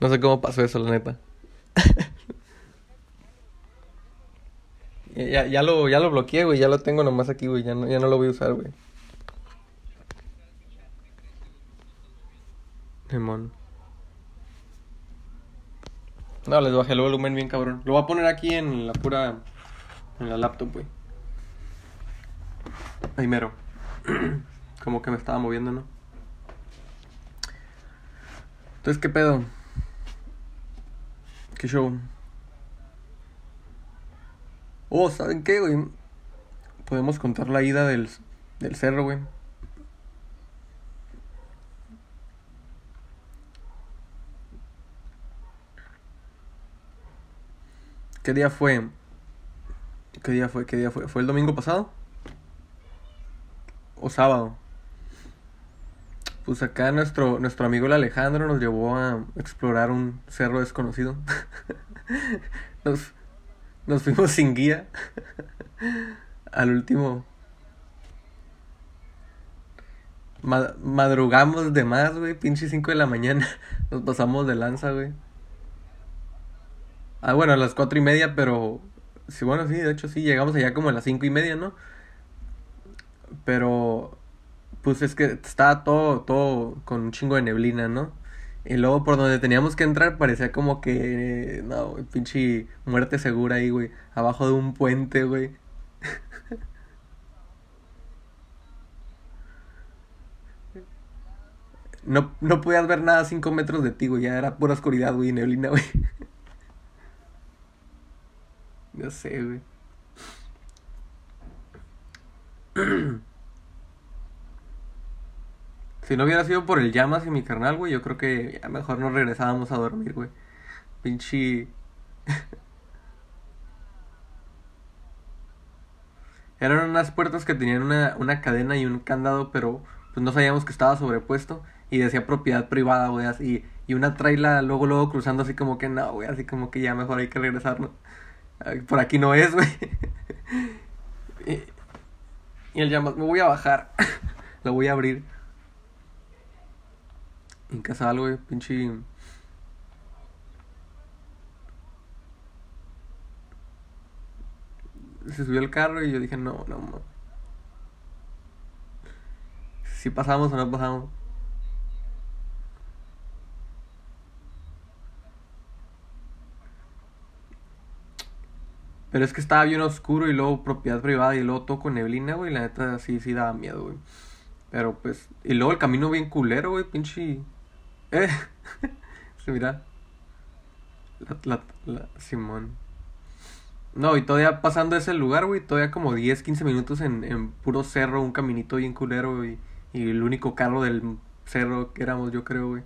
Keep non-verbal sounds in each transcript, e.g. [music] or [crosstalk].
No sé cómo pasó eso, la neta. [laughs] ya, ya, lo, ya lo bloqueé, güey. Ya lo tengo nomás aquí, güey. Ya no, ya no lo voy a usar, güey. Demon. No, les bajé el volumen bien cabrón. Lo voy a poner aquí en la pura... En la laptop, güey. Ahí mero. [clears throat] Como que me estaba moviendo, ¿no? Entonces, ¿qué pedo? ¿Qué show? Oh, ¿saben qué, güey? Podemos contar la ida del, del cerro, güey. ¿Qué día fue? ¿Qué día fue? ¿Qué día fue? ¿Fue el domingo pasado? ¿O sábado? Pues acá nuestro, nuestro amigo el Alejandro nos llevó a explorar un cerro desconocido. [laughs] nos, nos fuimos sin guía. [laughs] Al último. madrugamos de más, güey. Pinche 5 de la mañana. [laughs] Nos pasamos de lanza, güey. Ah, bueno, a las cuatro y media, pero... Sí, bueno, sí, de hecho sí, llegamos allá como a las cinco y media, ¿no? Pero... Pues es que estaba todo, todo con un chingo de neblina, ¿no? Y luego por donde teníamos que entrar parecía como que... No, pinche muerte segura ahí, güey. Abajo de un puente, güey. [laughs] No, no podías ver nada a cinco metros de ti, güey. Ya era pura oscuridad, güey, neblina, güey. [laughs] No sé, güey. [clears throat] Si no hubiera sido por el llamas y mi carnal, güey, yo creo que ya mejor nos regresábamos a dormir, güey. Pinche. [laughs] Eran unas puertas que tenían una, una cadena y un candado, pero pues no sabíamos que estaba sobrepuesto y decía propiedad privada, güey, así. Y una traila luego, luego cruzando así como que no, güey, así como que ya mejor hay que regresarnos. Por aquí no es, güey. [laughs] Y el llamas, me voy a bajar. [laughs] Lo voy a abrir. En casa algo, güey, pinche. Se subió el carro y yo dije, no, no, Si pasamos o no pasamos. Pero es que estaba bien oscuro y luego propiedad privada y luego todo con neblina, güey. La neta sí, sí daba miedo, güey. Pero pues. Y luego el camino bien culero, güey, pinche. Eh. [laughs] mira. La, la, Simón. No, y todavía pasando ese lugar, güey, todavía como 10, 15 minutos en, en puro cerro, un caminito bien culero, güey. Y el único carro del cerro que éramos, yo creo, güey.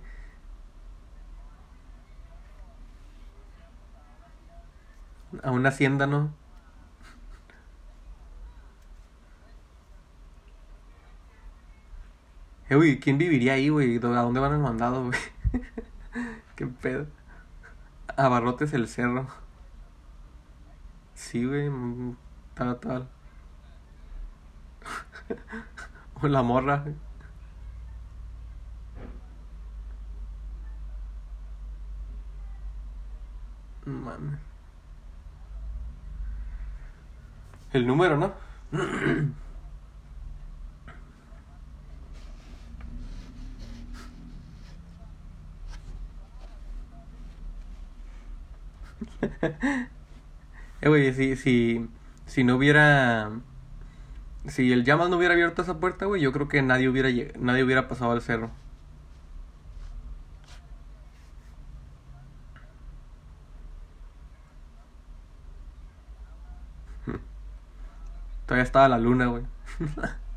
a una hacienda, ¿no? Eh, güey, ¿quién viviría ahí, güey? ¿A dónde van el mandado, güey? [laughs] ¿Qué pedo? A Barrotes el Cerro. Sí, güey, mm, tal, tal. [laughs] o la morra. Mames. el número, ¿no? [clears throat] [laughs] eh, güey, si, si, si no hubiera... Si el llamas no hubiera abierto esa puerta, güey, yo creo que nadie hubiera, nadie hubiera pasado al cerro. [laughs] Todavía estaba la luna, güey. [laughs]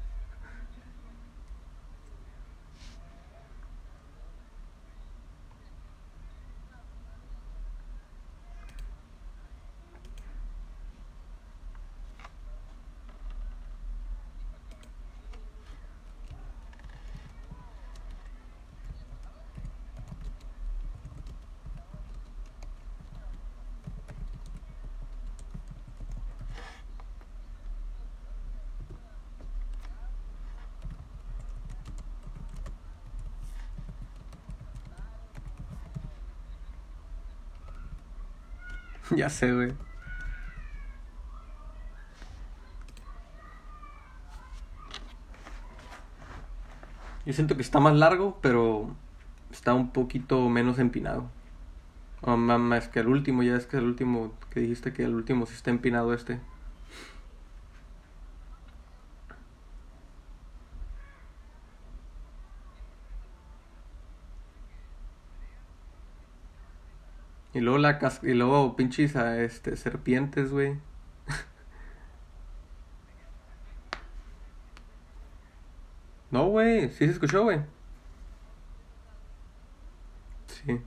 [laughs] Ya sé, güey. Yo siento que está más largo, pero está un poquito menos empinado. O ma- más que el último, ya es que el último que dijiste que el último sí está empinado este. Y luego la cas y luego pinches a, este serpientes, güey. [laughs] No, güey, sí se escuchó, güey. Sí.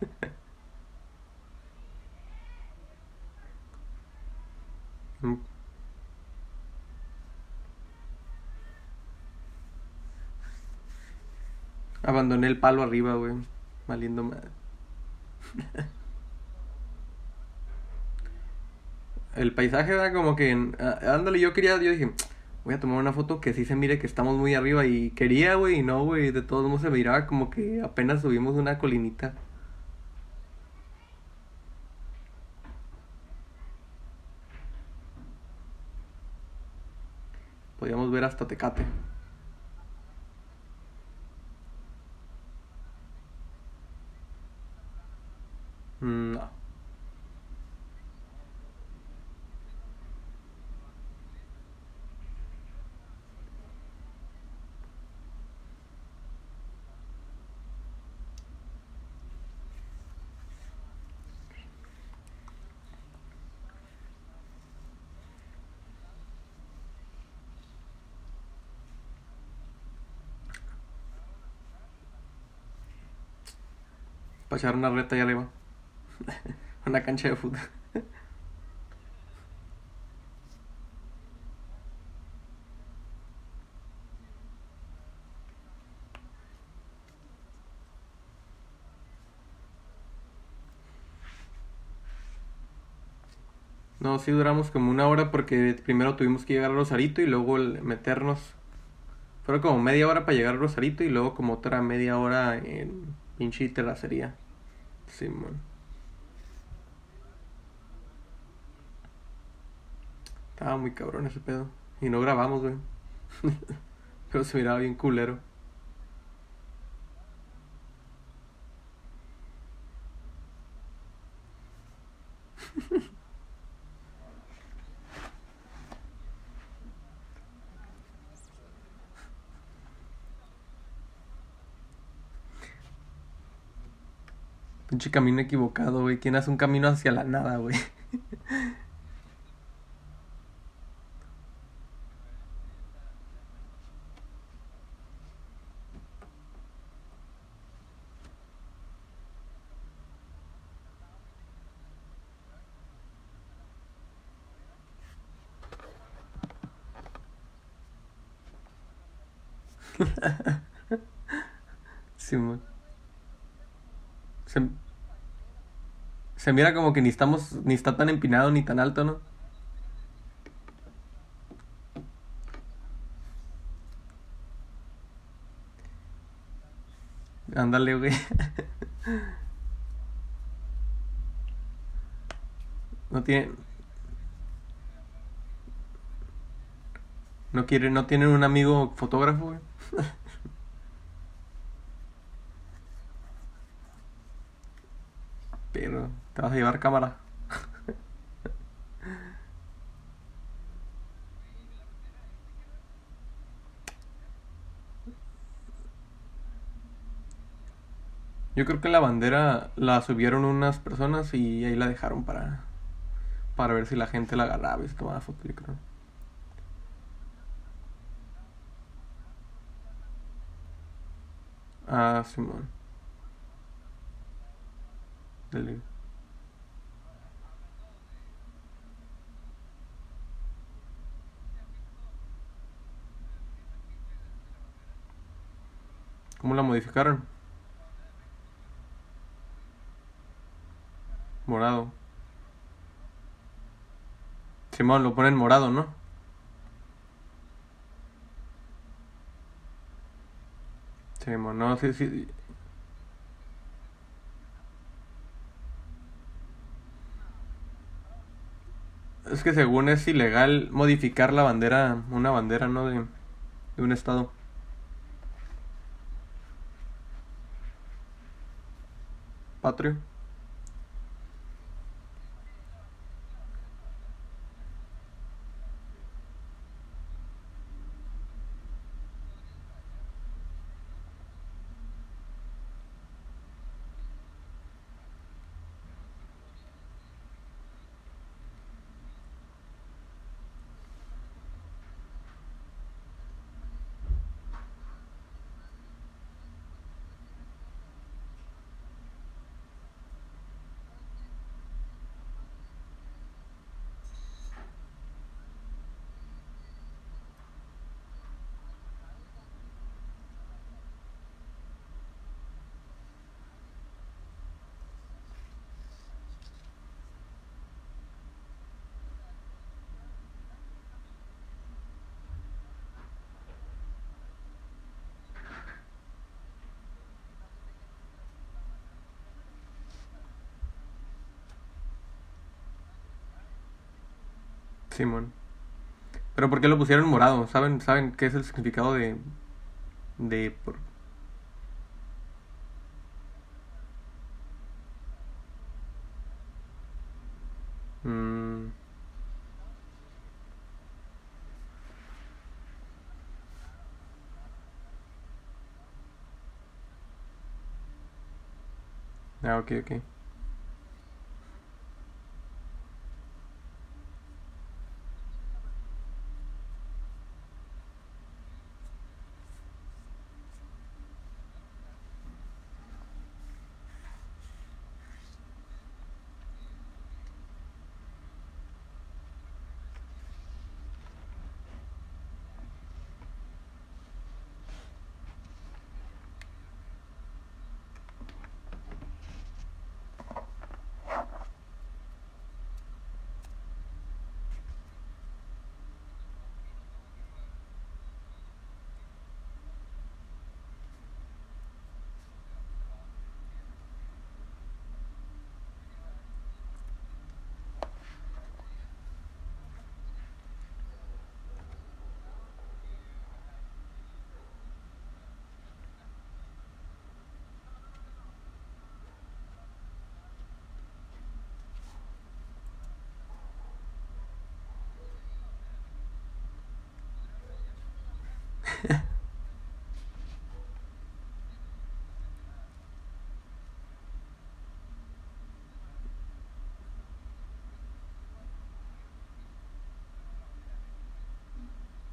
[laughs] Mm, Abandoné el palo arriba, güey. Valiendo madre. El paisaje era como que, ándale, yo quería, yo dije, voy a tomar una foto que sí se mire que estamos muy arriba y quería, güey, y no, güey, de todos modos se miraba como que apenas subimos una colinita. Podíamos ver hasta Tecate. Mm, No. Para echar una reta ahí arriba. [laughs] Una cancha de fútbol. [laughs] No, sí duramos como una hora porque primero tuvimos que llegar a Rosarito y luego meternos. Fueron como media hora para llegar a Rosarito y luego como otra media hora en pinche terracería. Simón. Estaba muy cabrón ese pedo. Y no grabamos, güey. [laughs] Pero se miraba bien culero. [laughs] Pinche camino equivocado, güey. ¿Quién hace un camino hacia la nada, güey? [laughs] Simón. Se, se mira como que ni estamos, ni está tan empinado ni tan alto, ¿no? Ándale, güey. [laughs] No tiene, no quiere, no tienen un amigo fotógrafo. [laughs] Pero te vas a llevar cámara. Yo creo que la bandera la subieron unas personas y ahí la dejaron para, para ver si la gente la agarraba y se tomaba foto, yo creo. Ah, Simón. ¿Cómo la modificaron? Morado. Simón, lo ponen morado, ¿no? Simón, no, sí, sí. Es que según es ilegal modificar la bandera, una bandera, ¿no? De, de un estado. смотрю Simón. Pero ¿por qué lo pusieron morado? ¿Saben, saben qué es el significado de... de... por- Mm, ah.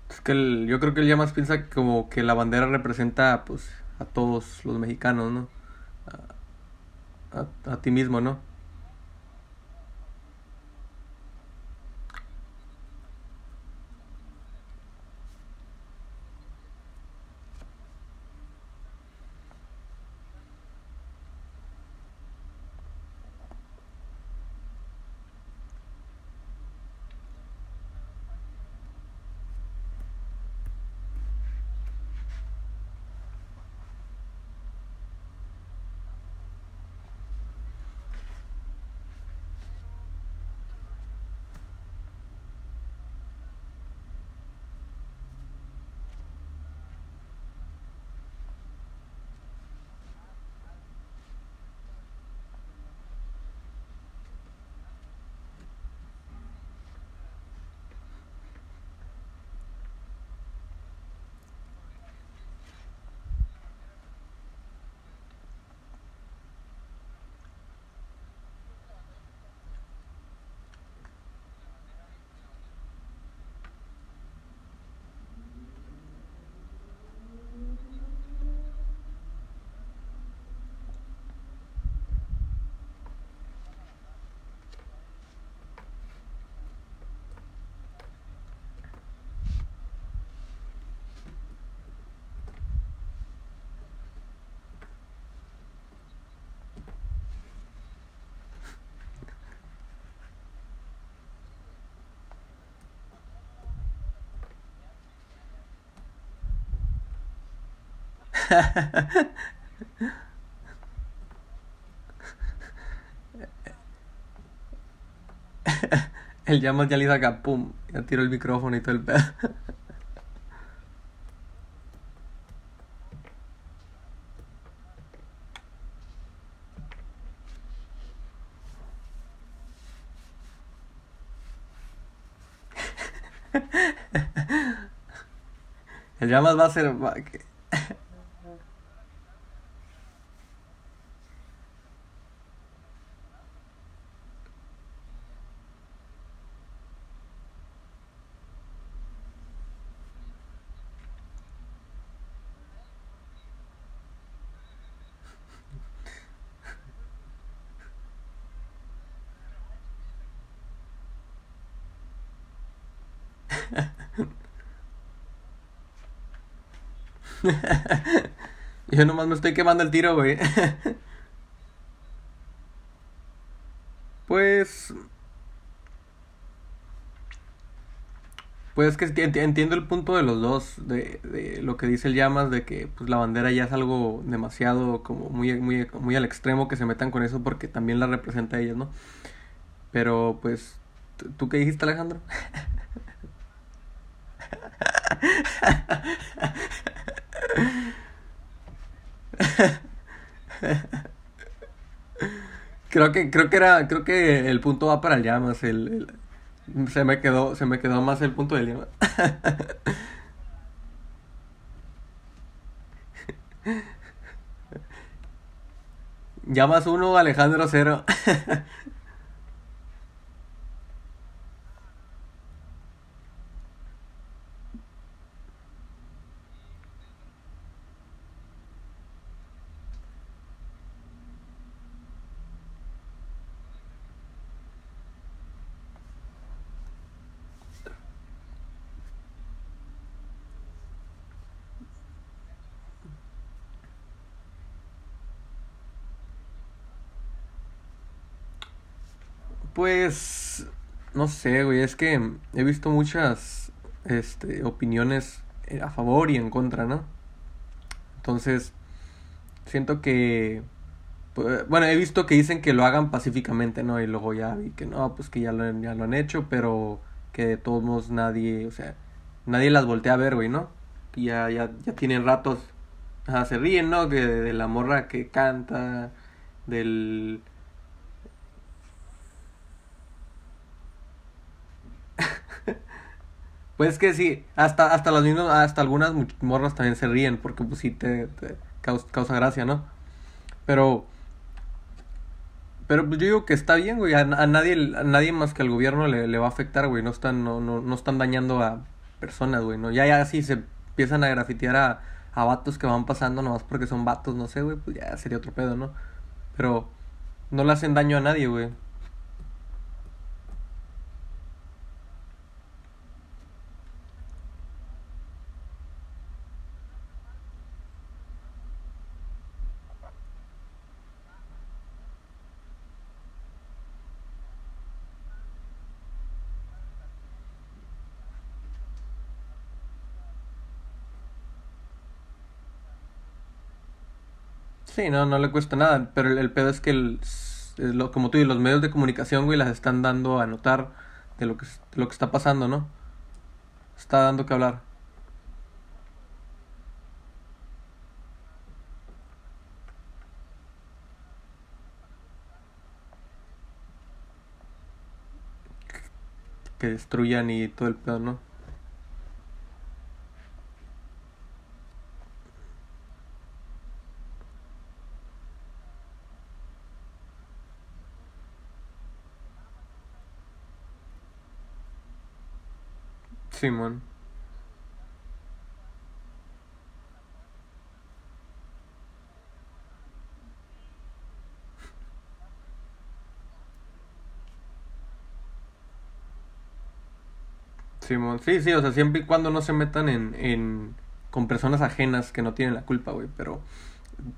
Es que el- yo creo que él ya más piensa como que la bandera representa pues a todos los mexicanos, ¿no? A, a ti mismo, ¿no? [laughs] el llamo ya le hizo acá, pum, ya tiró el micrófono y todo el pedo. [laughs] El llamas va a ser... va [laughs] Yo nomás me estoy quemando el tiro, güey. [laughs] Pues... Pues que enti- entiendo el punto de los dos, de, de lo que dice el Llamas, de que pues la bandera ya es algo demasiado como muy, muy, muy al extremo que se metan con eso porque también la representa a ellos, ¿no? Pero pues, ¿tú tú qué dijiste, Alejandro? [laughs] [laughs] Creo que, creo que era, creo que el punto va para el Llamas, el, el- se me quedó, se me quedó más el punto del Llamas. [laughs] Llamas uno, Alejandro cero. [laughs] Pues, no sé, güey, es que he visto muchas, este, opiniones eh, a favor y en contra, ¿no? Entonces, siento que, pues, bueno, he visto que dicen que lo hagan pacíficamente, ¿no? Y luego ya vi que no, pues que ya lo, ya lo han hecho, pero que de todos modos nadie, o sea, nadie las voltea a ver, güey, ¿no? Ya, ya, ya tienen ratos, ajá, se ríen, ¿no? Que de, de la morra que canta, del Pues que sí, hasta, hasta las mismas, hasta algunas morras también se ríen porque pues sí te, te caus- causa, gracia, ¿no? Pero, pero pues yo digo que está bien, güey, a, a nadie, a nadie más que al gobierno le, le va a afectar, güey, no están, no, no, no están dañando a personas, güey, ¿no? Ya, ya si se empiezan a grafitear a, a vatos que van pasando nomás porque son vatos, no sé, güey, pues ya sería otro pedo, ¿no? Pero no le hacen daño a nadie, güey. Sí, no, no le cuesta nada, pero el, el pedo es que, el, lo, como tú dices, los medios de comunicación, güey, las están dando a notar de lo que, de lo que está pasando, ¿no? Está dando que hablar. Que destruyan y todo el pedo, ¿no? Simón. Simón. Sí, sí, o sea, siempre y cuando no se metan en, en con personas ajenas que no tienen la culpa, güey, pero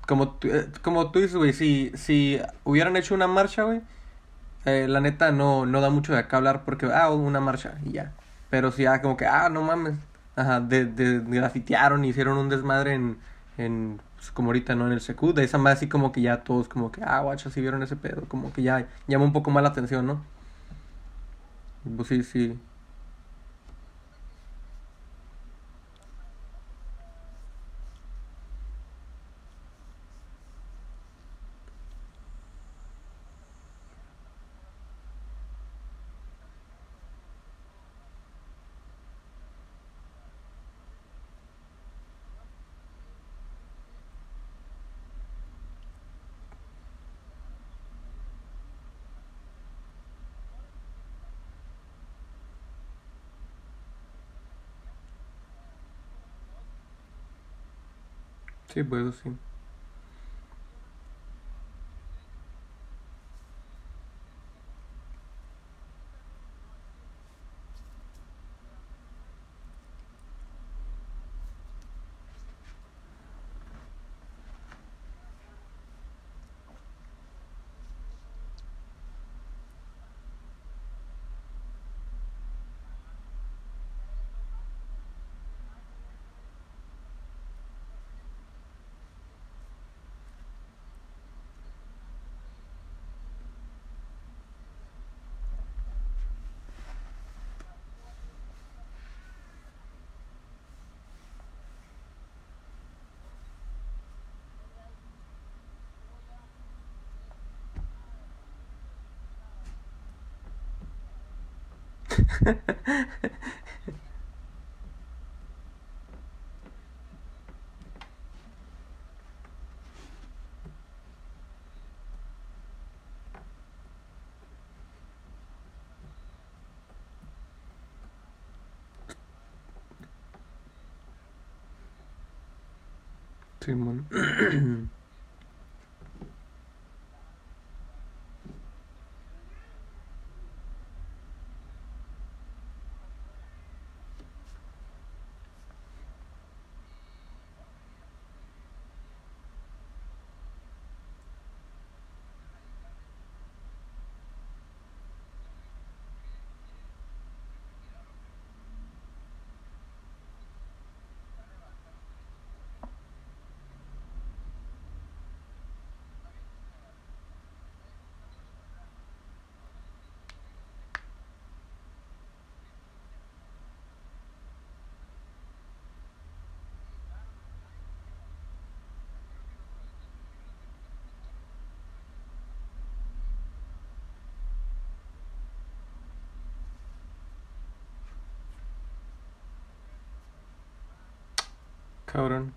como tú, eh, como tú dices, güey, si, si hubieran hecho una marcha, güey, eh, la neta no, no da mucho de acá hablar porque, ah, una marcha y ya. Pero si ya como que, ah, no mames, ajá, de, de, grafitearon, hicieron un desmadre en, en pues, como ahorita, ¿no? En el Secu, de esa manera así como que ya todos como que, ah, guacha, si vieron ese pedo, como que ya llama un poco más la atención, ¿no? Pues sí, sí. Sí, pues eso sí. [clears throat] Simón. Cabrón.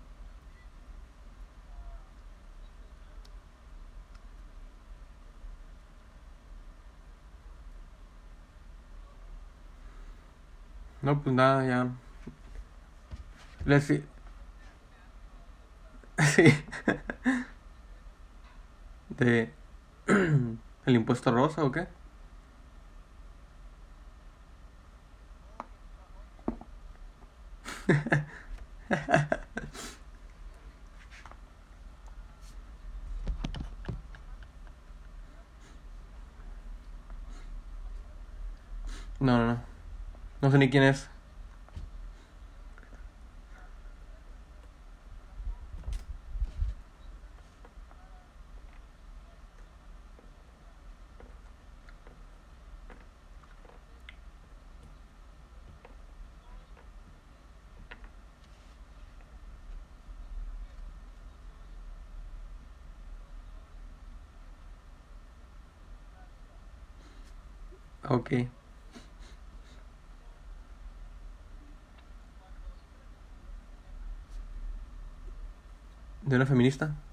No, pues nada, ya. Le sí. [laughs] Sí. De. [clears throat] ¿El impuesto rosa o qué? [laughs] No, no, no. No sé ni quién es. Ok. ¿De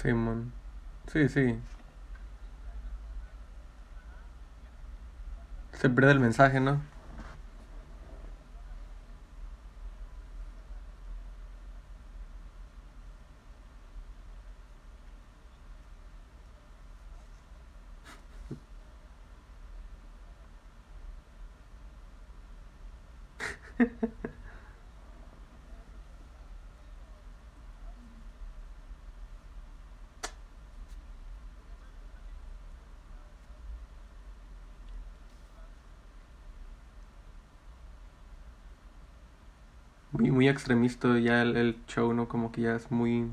Simón. Sí, sí. Se pierde el mensaje, ¿no? Muy, extremista ya el, el show, ¿no? Como que ya es muy...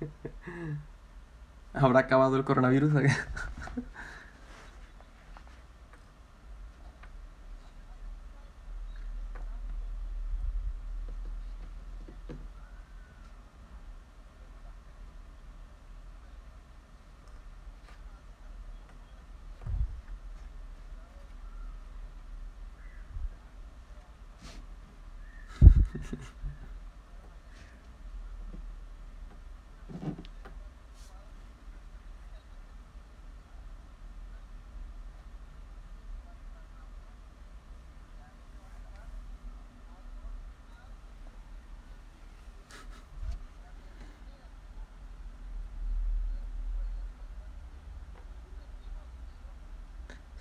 [laughs] ¿Habrá acabado el coronavirus? [laughs]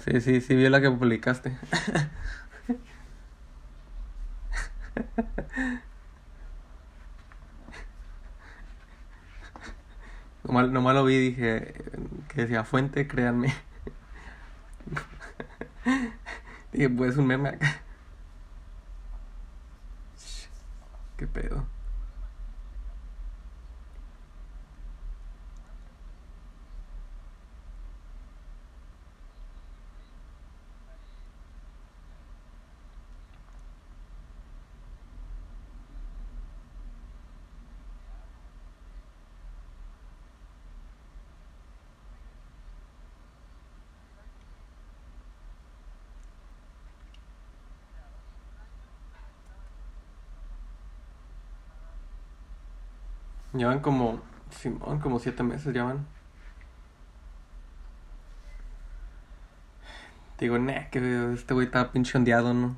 Sí, sí, sí, vi la que publicaste. Nomás, nomás lo vi dije que decía fuente, créanme. Dije, pues un acá. ¿Qué pedo? Llevan como, Simón, como siete meses llevan. Digo, nah, que este güey está pinche ondeado, ¿no?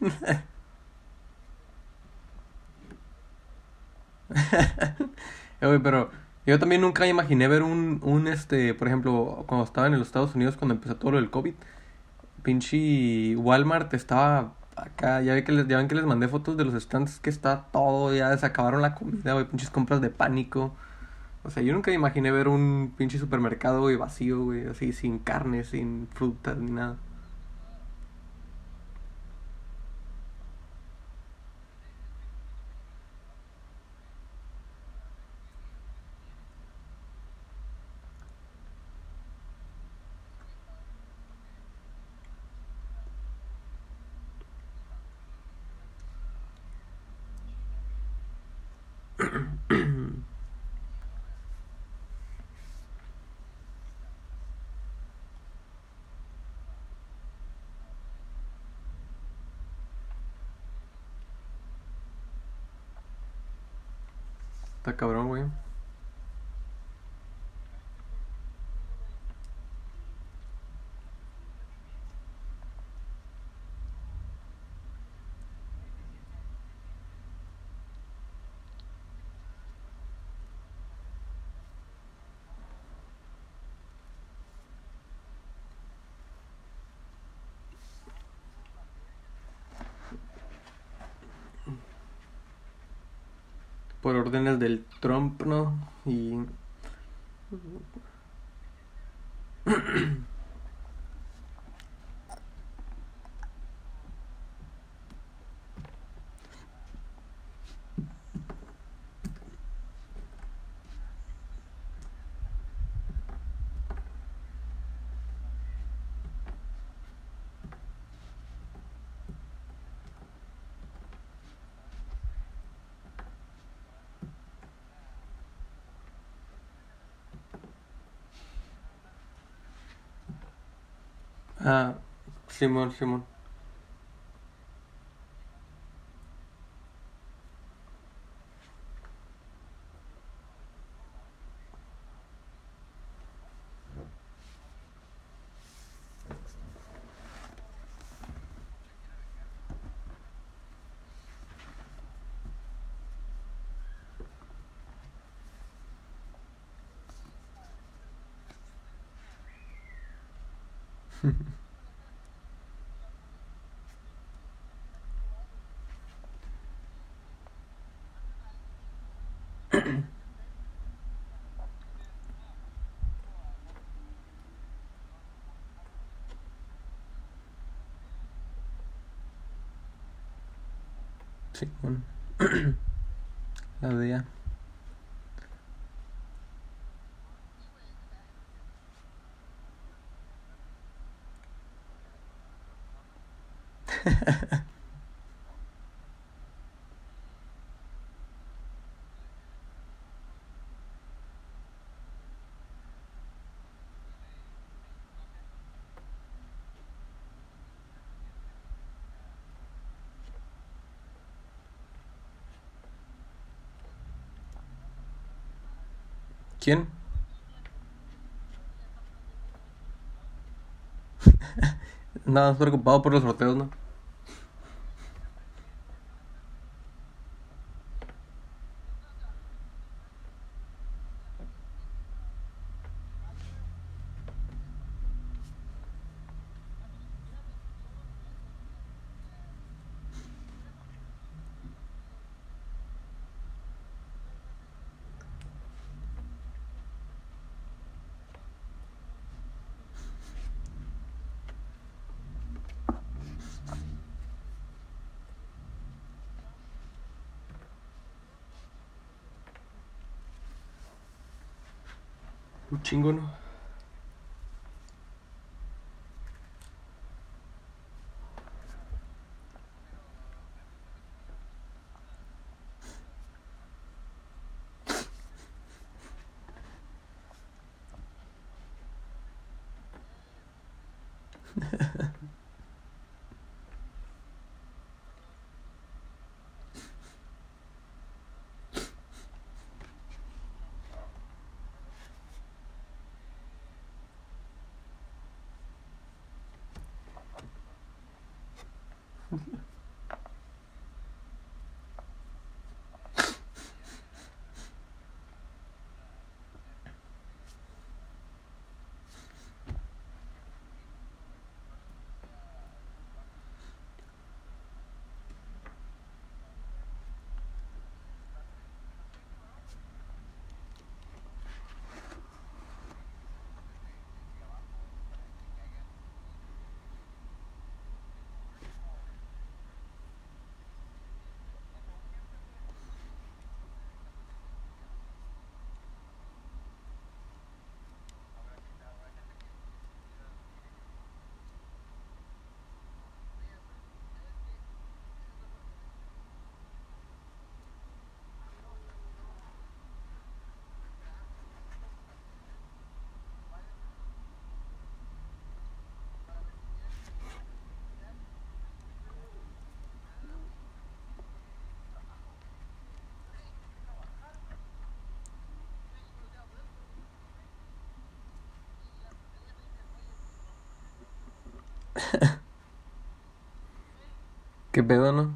[laughs] Eh, pero yo también nunca imaginé ver un, un, este, por ejemplo, cuando estaba en los Estados Unidos, cuando empezó todo lo del COVID, pinche Walmart estaba acá, ya, ve que les, ya ven que les mandé fotos de los stands que está todo, ya se acabaron la comida, güey, pinches compras de pánico. O sea, yo nunca imaginé ver un pinche supermercado, güey, vacío, güey, así, sin carne, sin frutas, ni nada. Está cabrón, güey. Por órdenes del Trump, ¿no? Y... [clears throat] [clears throat] Ah, Simón, Simón. Sí. [clears throat] La de [laughs] ¿Quién? [laughs] Nada más preocupado por los sorteos, ¿no? Un chingo, ¿no? [laughs] ¿Qué pedo, no?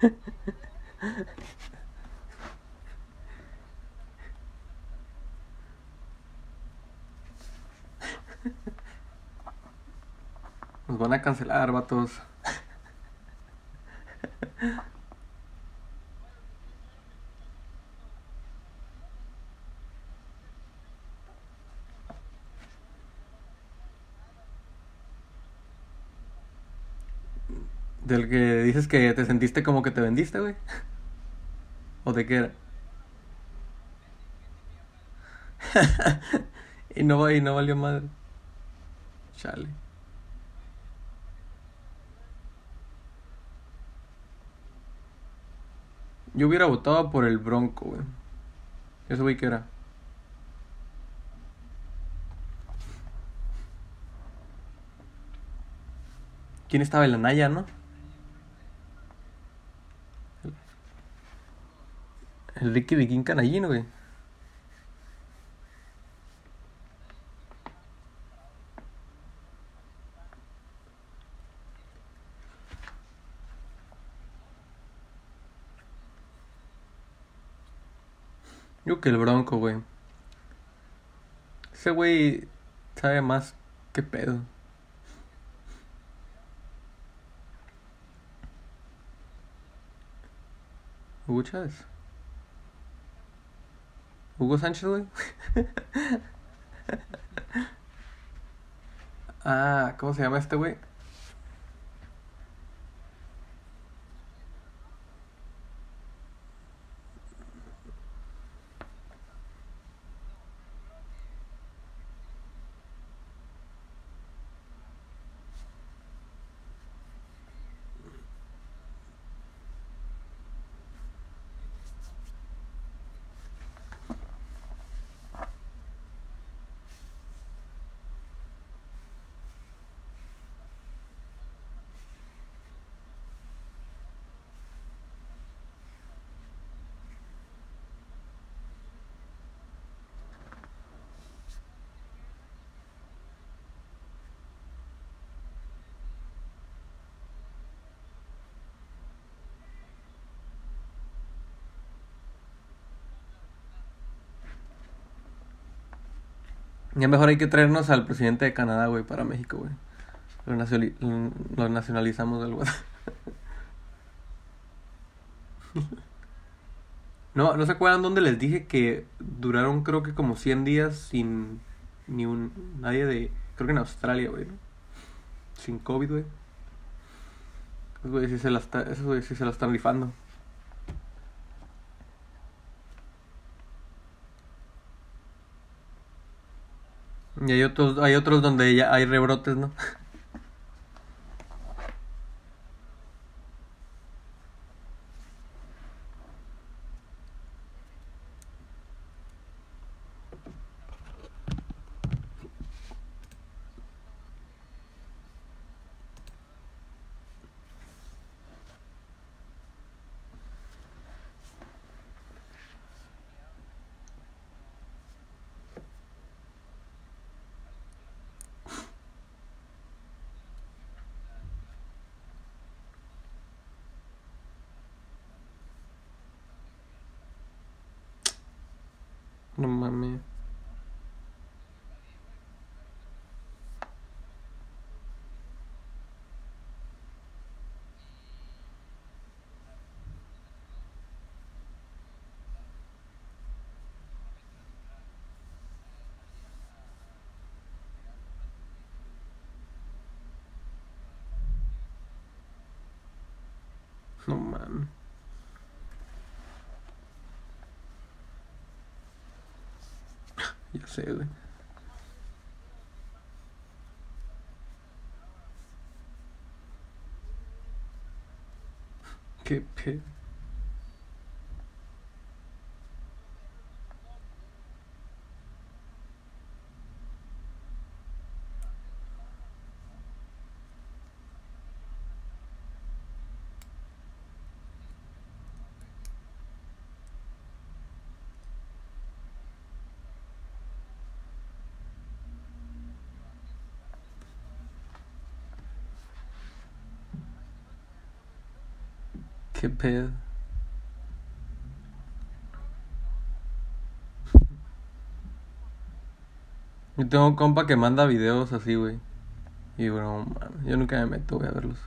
[laughs] Nos van a cancelar, vatos. Del que dices que te sentiste como que te vendiste, güey. ¿O de qué era? [laughs] y no, y no valió madre. Chale. Yo hubiera votado por el Bronco, güey. Ese güey que era. ¿Quién estaba en la Naya, no? El Ricky Viking Canallín, güey. Yo que el Bronco, güey. Ese güey sabe más que pedo. Chávez. Hugo Sánchez, güey. [laughs] ah, ¿cómo se llama este güey? Ya mejor hay que traernos al presidente de Canadá, güey, para México, güey. Lo, nacionali- lo nacionalizamos algo así. [laughs] No, ¿no se acuerdan dónde les dije que duraron creo que como 100 días sin ni un nadie de creo que en Australia, güey. Sin COVID, güey. Esos güeyes sí se la están rifando. Y hay otros, hay otros donde ya hay rebrotes, ¿no? No mames. No mames. Ya sé, güey. Qué pedo. Yo tengo un compa que manda videos así, güey. Y bueno, mames, yo nunca me meto, voy a verlos.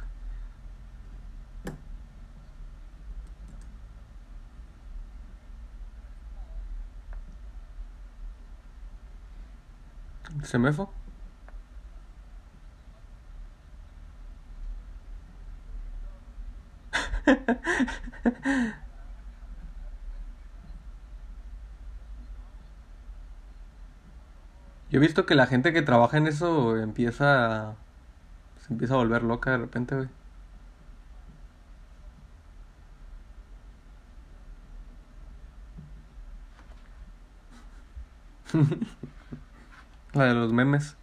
¿Se me fue? Yo he visto que la gente que trabaja en eso empieza se empieza a volver loca de repente, güey. [laughs] La de los memes.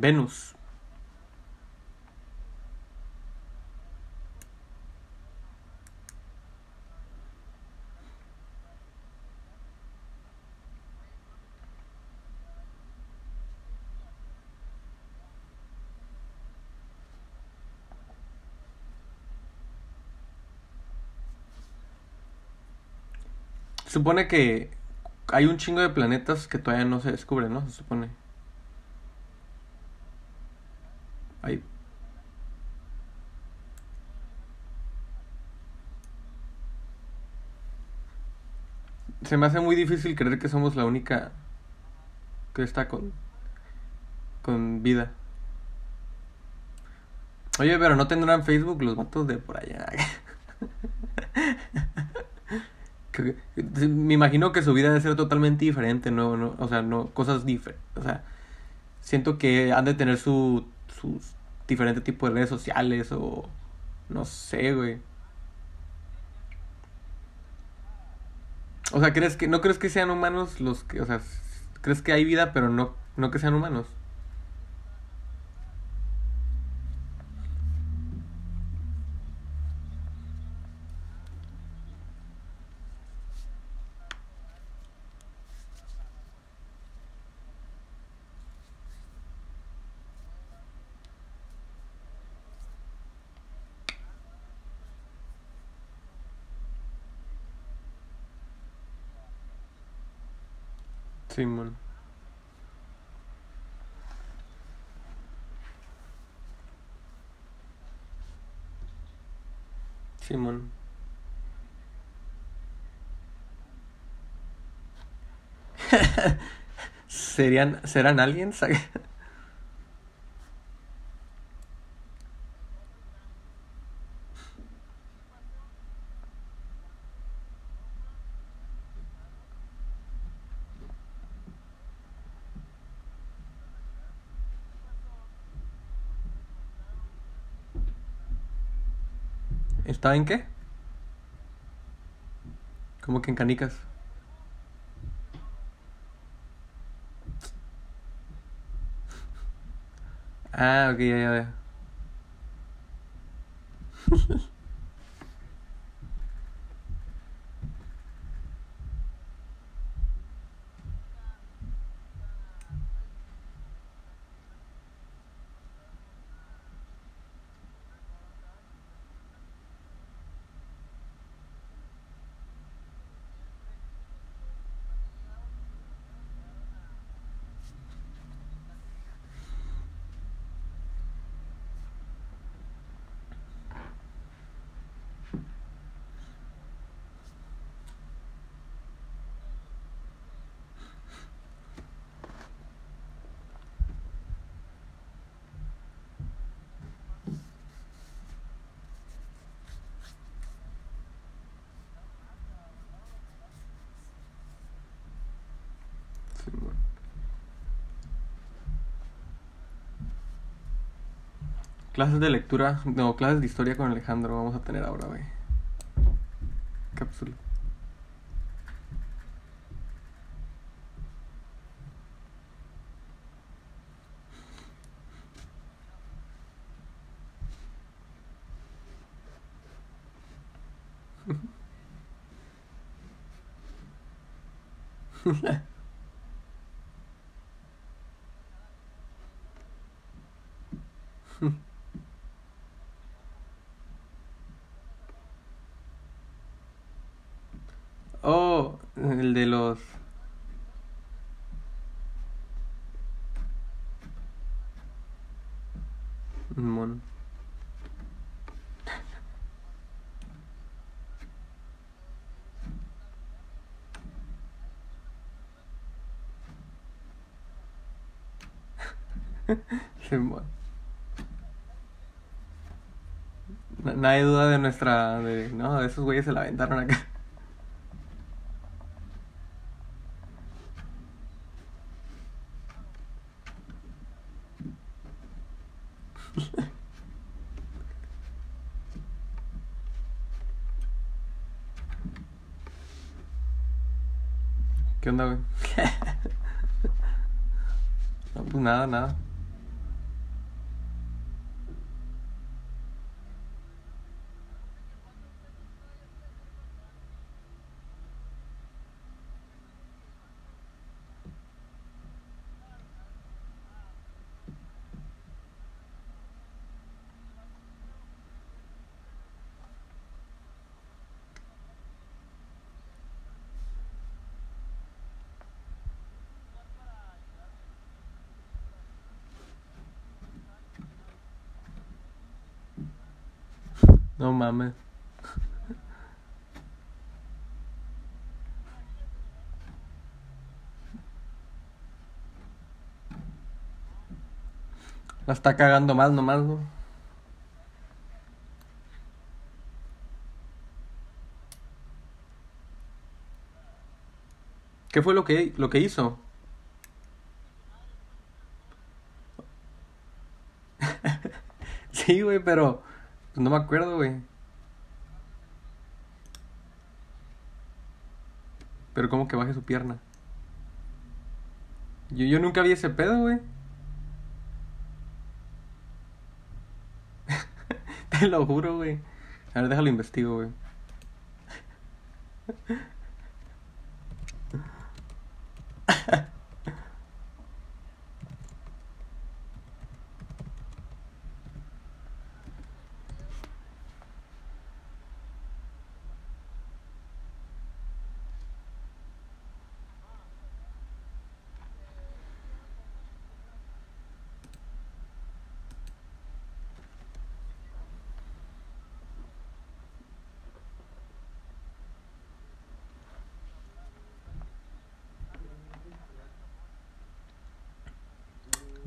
Venus. supone que hay un chingo de planetas que todavía no se descubren, ¿no? Se supone. Se me hace muy difícil creer que somos la única que está con con vida. Oye, pero no tendrán Facebook los vatos de por allá. [laughs] Me imagino que su vida debe ser totalmente diferente, no, no, o sea, no, cosas diferentes, o sea, siento que han de tener su, sus diferentes tipos de redes sociales o no sé, güey. O sea, ¿crees que, no crees que sean humanos los que, o sea, crees que hay vida, pero no, no que sean humanos? Simón, Simón. [laughs] ¿Serían, serán aliens? [laughs] ¿Estaba en qué? Como que en canicas. Ah, ok, ya, ya, ya. Simón. Clases de lectura, no, clases de historia con Alejandro vamos a tener ahora, güey. Cápsula. Oh, [laughs] el de los... Mon. [laughs] Simón. Na- Nadie duda de nuestra... De, no, esos güeyes se la aventaron acá. ¿Qué onda, güey? No, pues No mames. La está cagando más nomás, ¿no? ¿Qué fue lo que, lo que hizo? [laughs] Sí, güey, pero no me acuerdo, güey. Pero como que baje su pierna. Yo, yo nunca vi ese pedo, güey. [laughs] Te lo juro, güey. A ver, déjalo investigo, güey.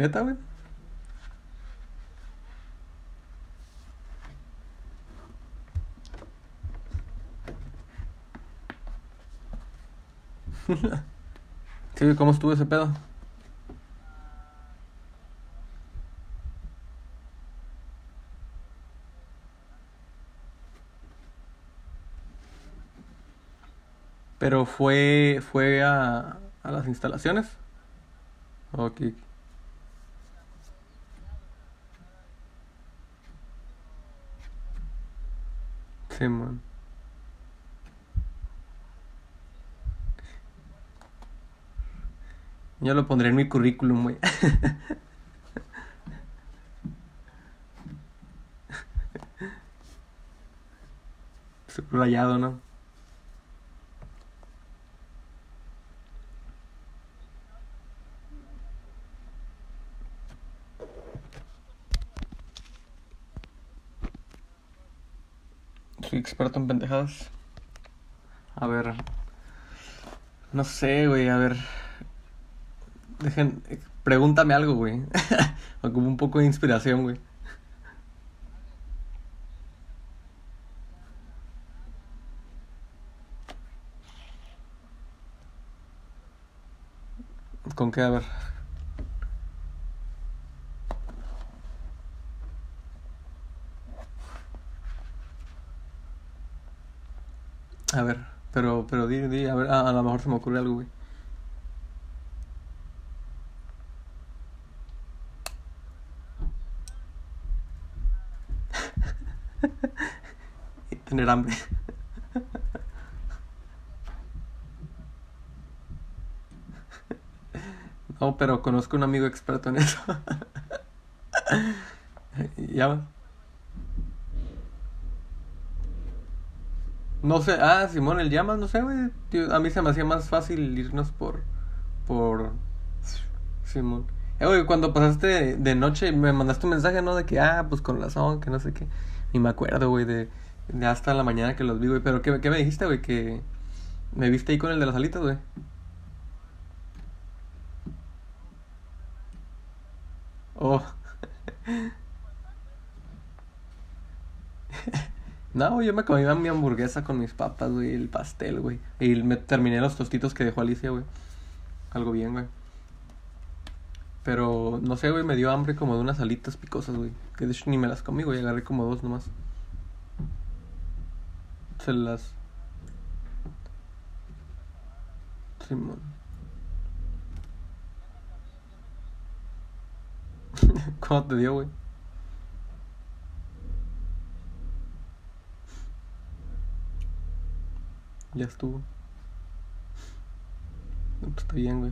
¿Neta, güey? [laughs] Sí, ¿cómo estuvo ese pedo? Pero fue, fue a, a las instalaciones. Ok. Sí, man. Yo lo pondré en mi currículum, güey. [laughs] Subrayado, ¿no? Soy experto en pendejadas. A ver. No sé, güey, a ver. Dejen. Pregúntame algo, güey. [laughs] Como un poco de inspiración, güey. ¿Con qué? A ver. A ver. Pero, pero di, di, a ver, a, lo mejor se me ocurre algo, güey. [laughs] Tener hambre. [laughs] No, pero conozco un amigo experto en eso. [laughs] Ya. No sé, ah, Simón, el llamas, no sé, güey. A mí se me hacía más fácil irnos por, por Simón. Eh, güey, cuando pasaste de, de noche me mandaste un mensaje, ¿no? De que, ah, pues con razón, que no sé qué. Ni me acuerdo, güey, de, de hasta la mañana que los vi, güey. Pero, ¿qué, qué me dijiste, güey? Que me viste ahí con el de las alitas, güey. Oh. [laughs] No, yo me comí mi hamburguesa con mis papas, güey, el pastel, güey. Y me terminé los tostitos que dejó Alicia, güey. Algo bien, güey. Pero, no sé, güey, me dio hambre como de unas alitas picosas, güey. Que de hecho ni me las comí, güey, agarré como dos nomás. Se las... Simón. [laughs] ¿Cómo te dio, güey? Ya estuvo. Pues está bien, güey.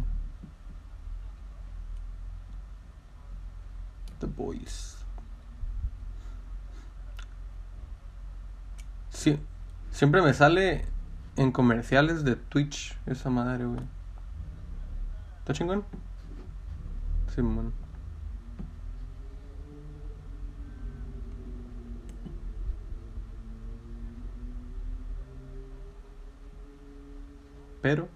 The Boys. Sí, siempre me sale en comerciales de Twitch esa madre, güey. ¿Está chingón? Simón. Pero.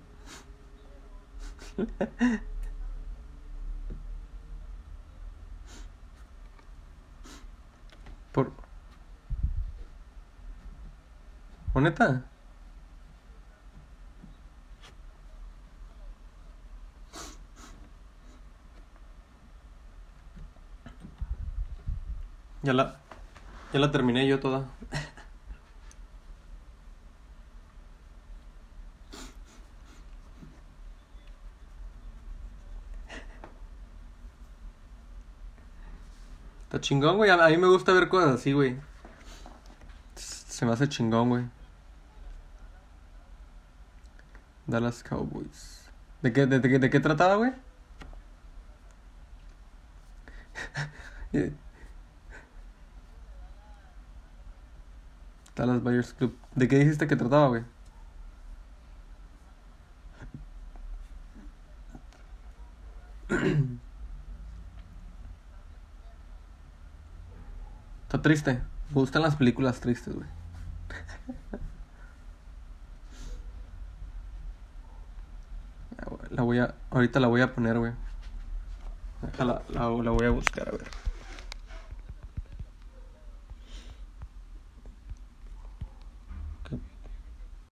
Por. ¿O neta? Ya la. Ya la terminé yo toda. Chingón, güey. A mí me gusta ver cosas así, güey. Se me hace chingón, güey. Dallas Cowboys. ¿De qué, de, de- de qué trataba, güey? [laughs] Dallas Buyers Club. ¿De qué dijiste que trataba, güey? Está triste. Me gustan las películas tristes, [laughs] güey. La voy a, ahorita la voy a poner, güey. La, la, la voy a buscar, a ver.